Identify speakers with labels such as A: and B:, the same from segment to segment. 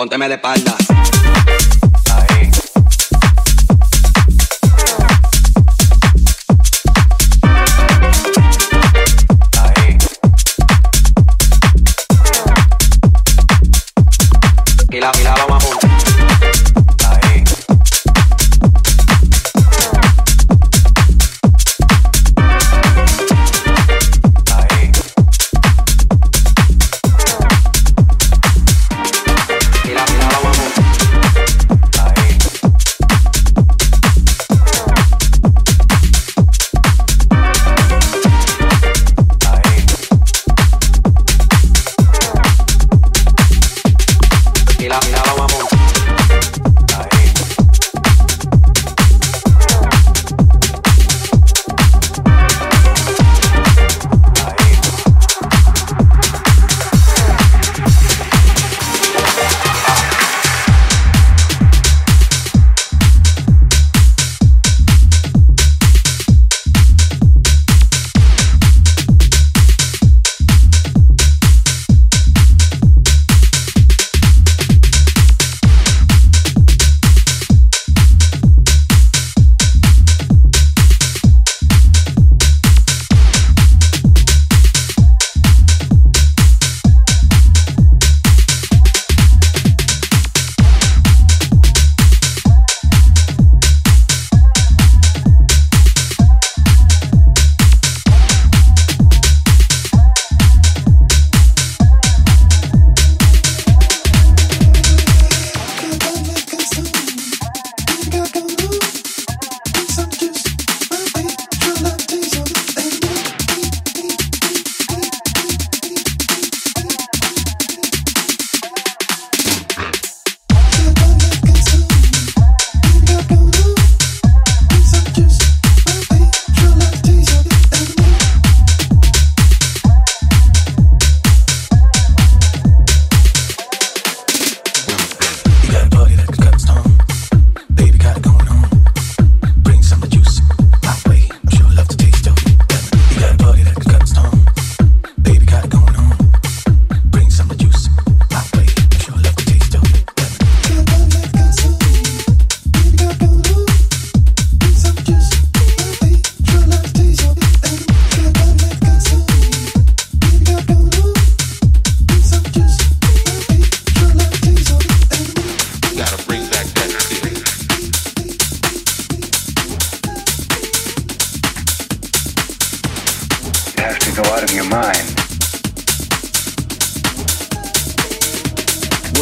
A: pónteme de espalda.
B: Ahí.
A: Ahí.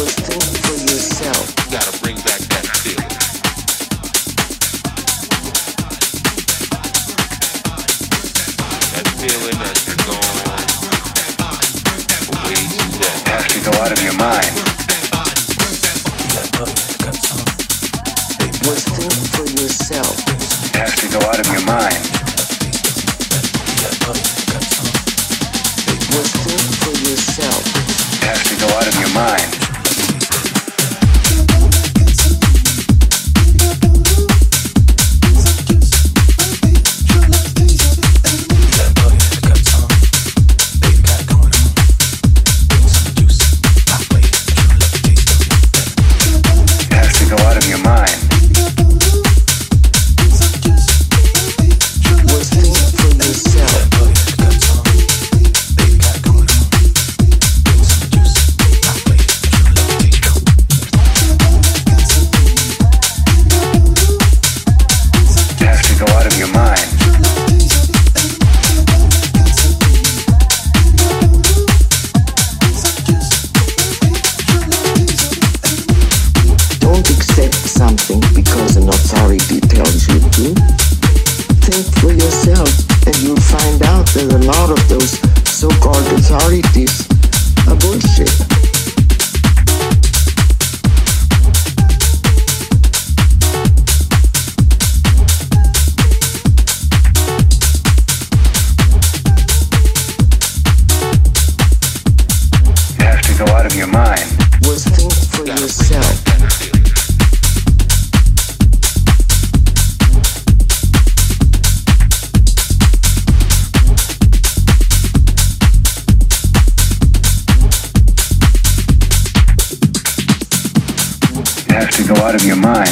A: think for yourself.
B: You gotta bring back. out of your mind.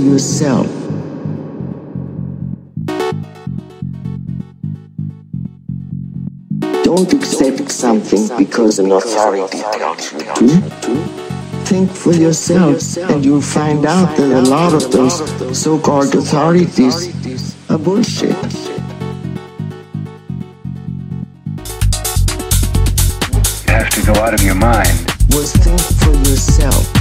A: yourself. Don't accept something because an authority tells you to. Think for yourself, and you'll find out that a lot of those so called authorities are bullshit.
B: You have to go out of your mind.
A: Was think for yourself.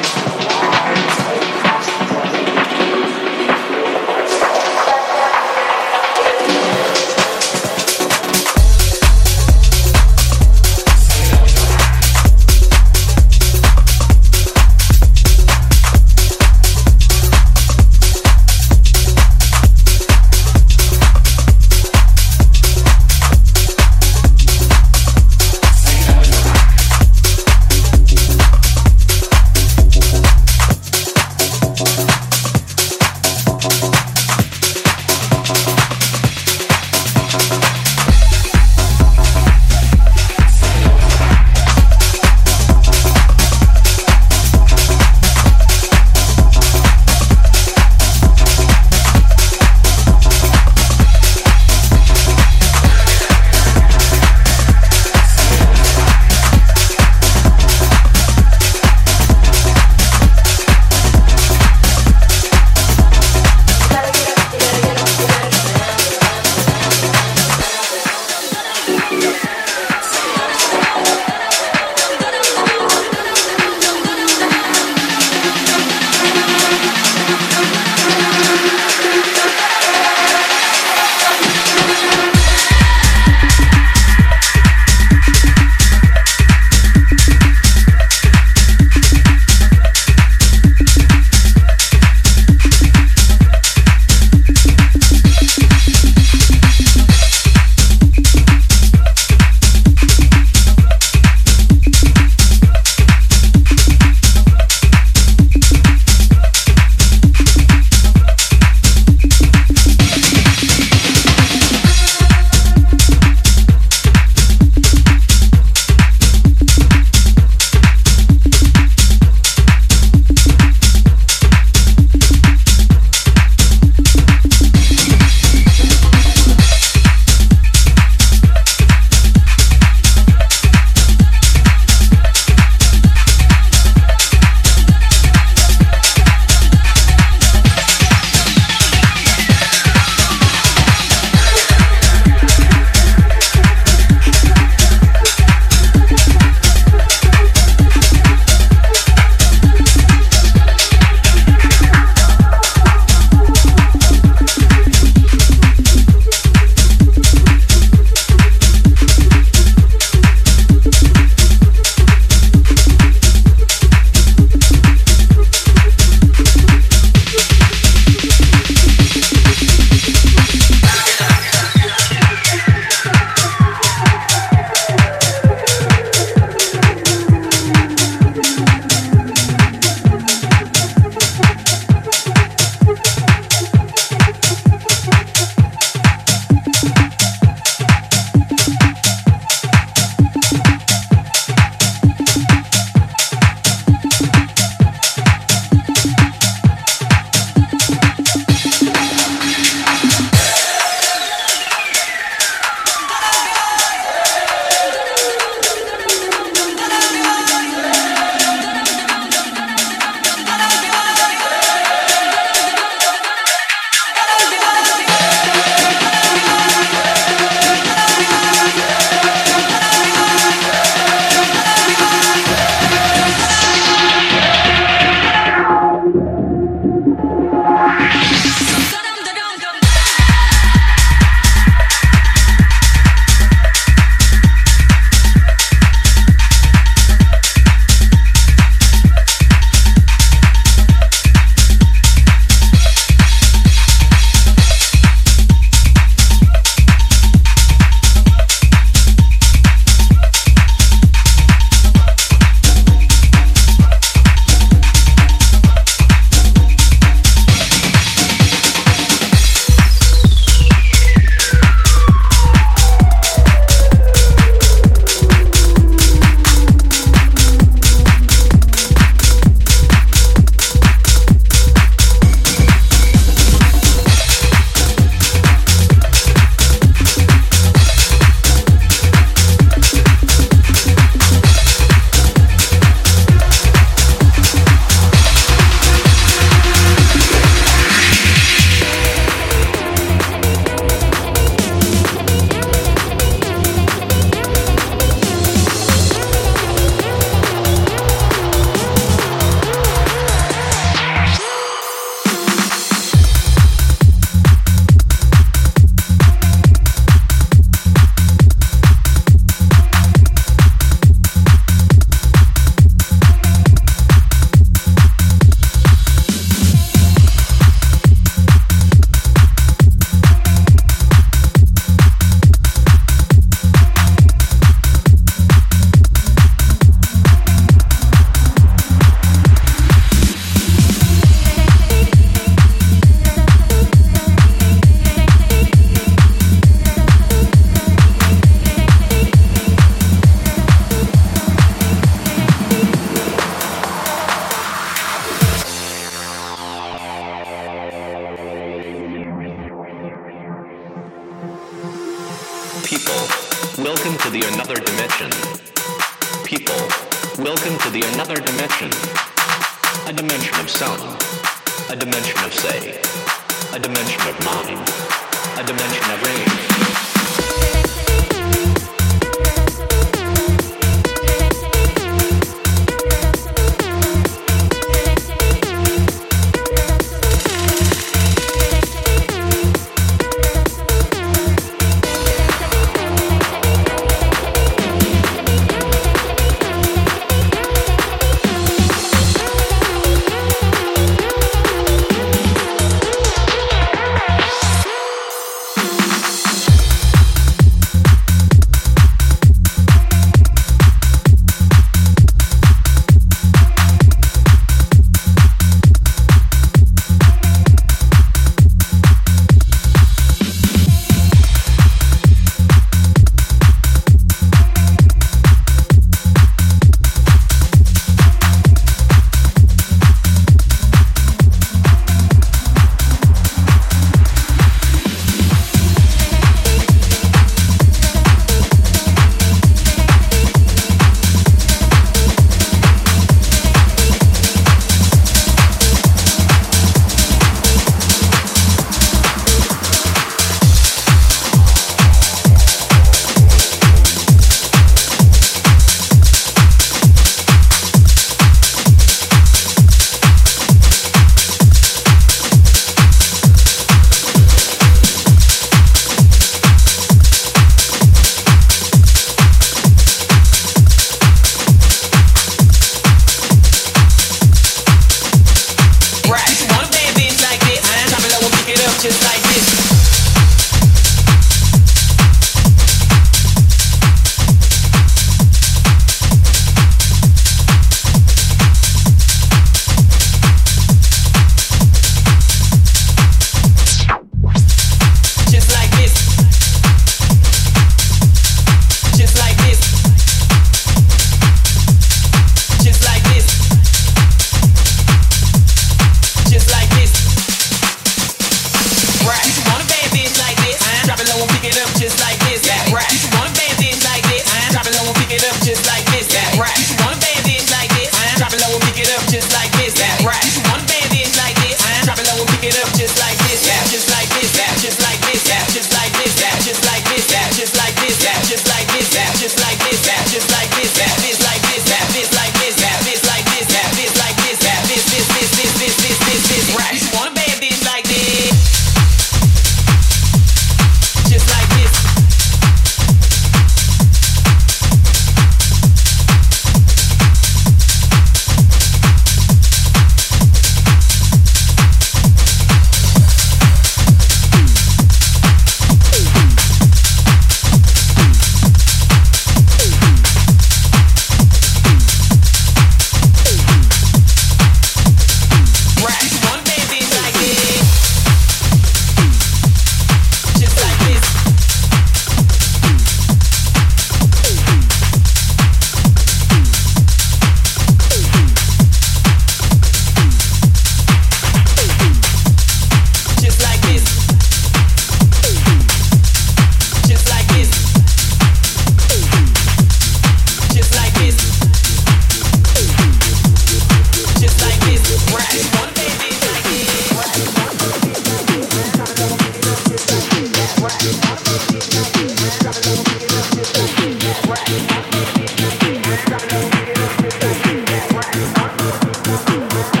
C: Yeah.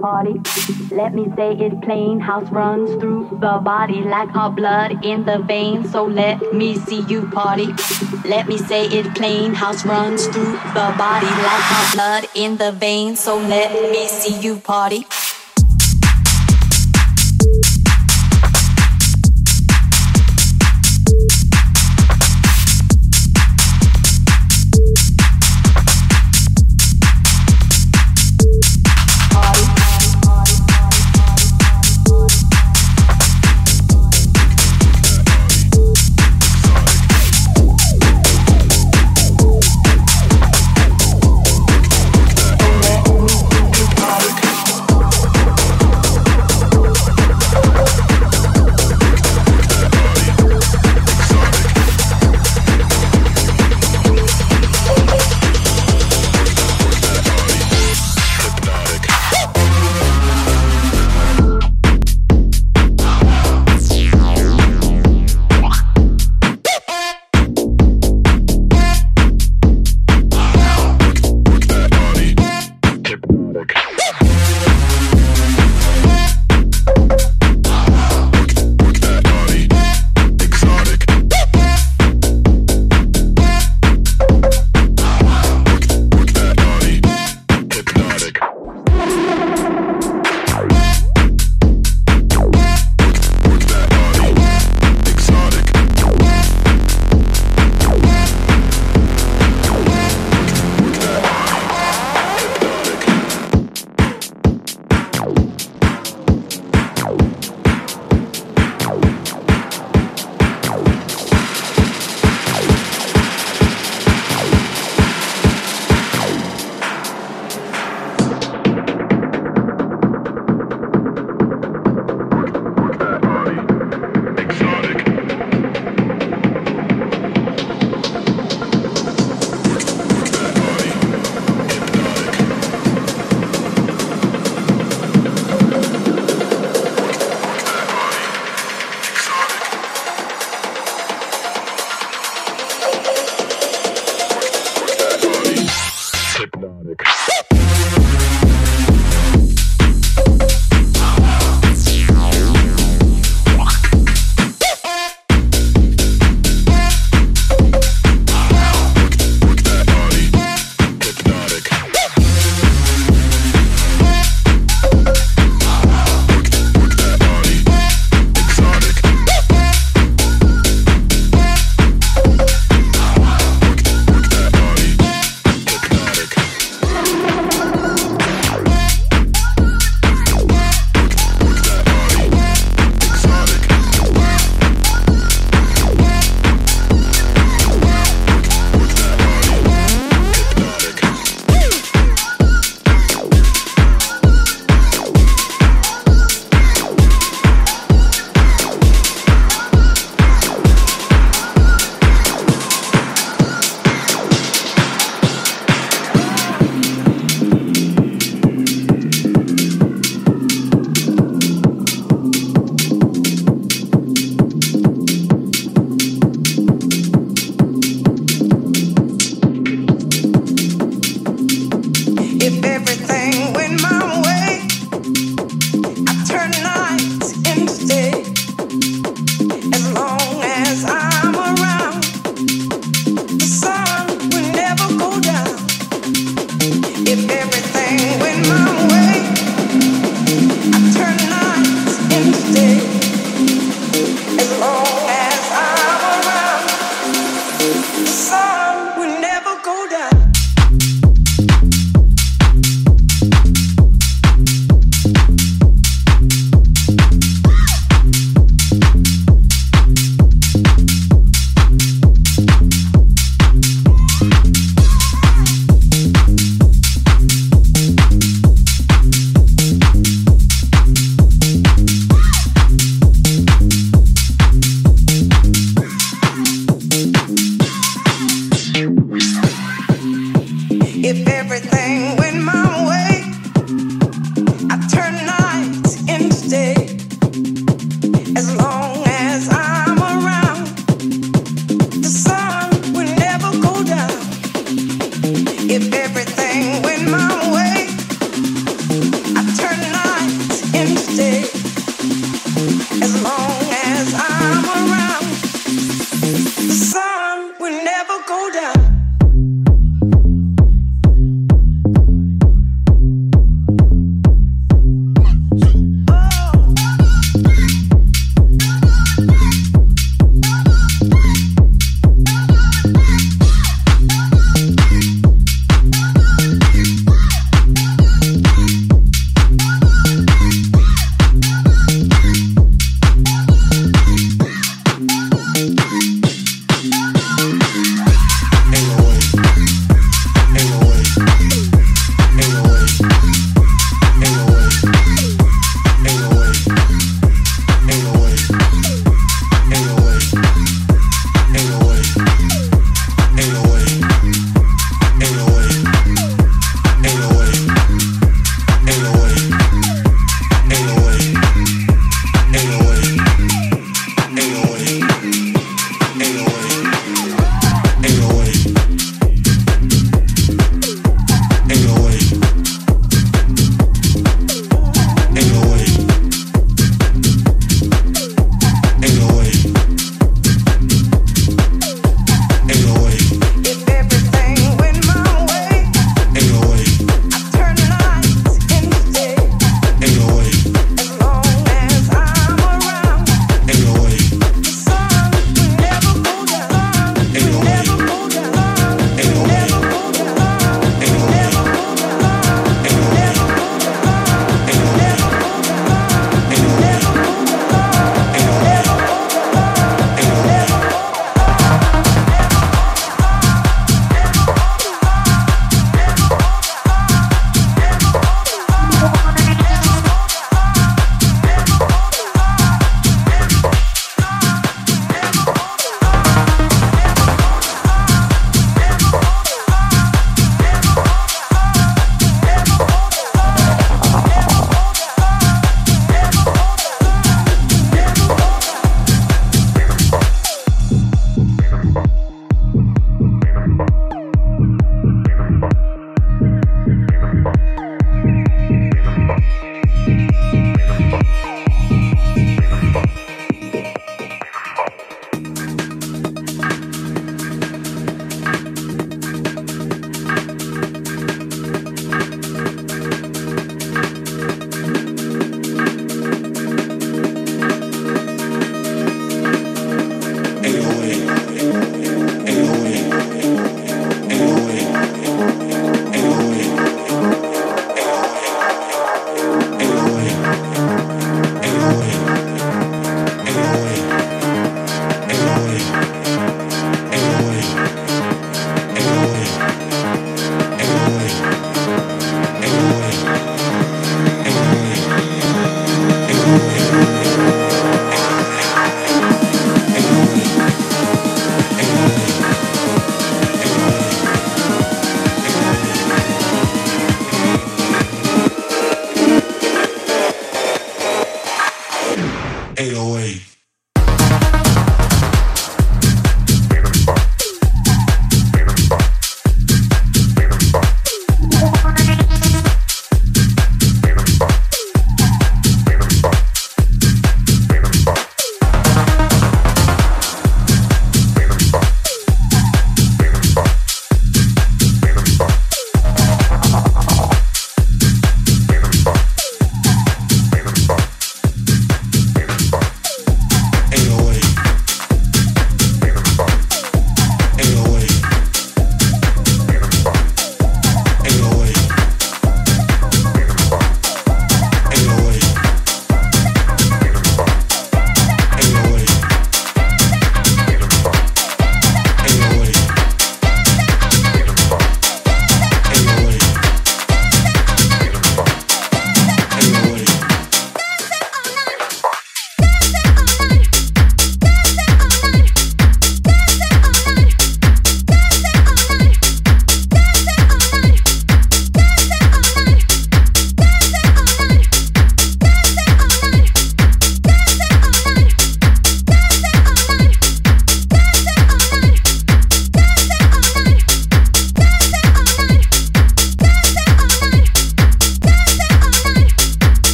D: Party. Let me say it plain, house runs through the body like our blood in the veins. So let me see you party. Let me say it plain, house runs through the body like our blood in the veins. So let me see you party.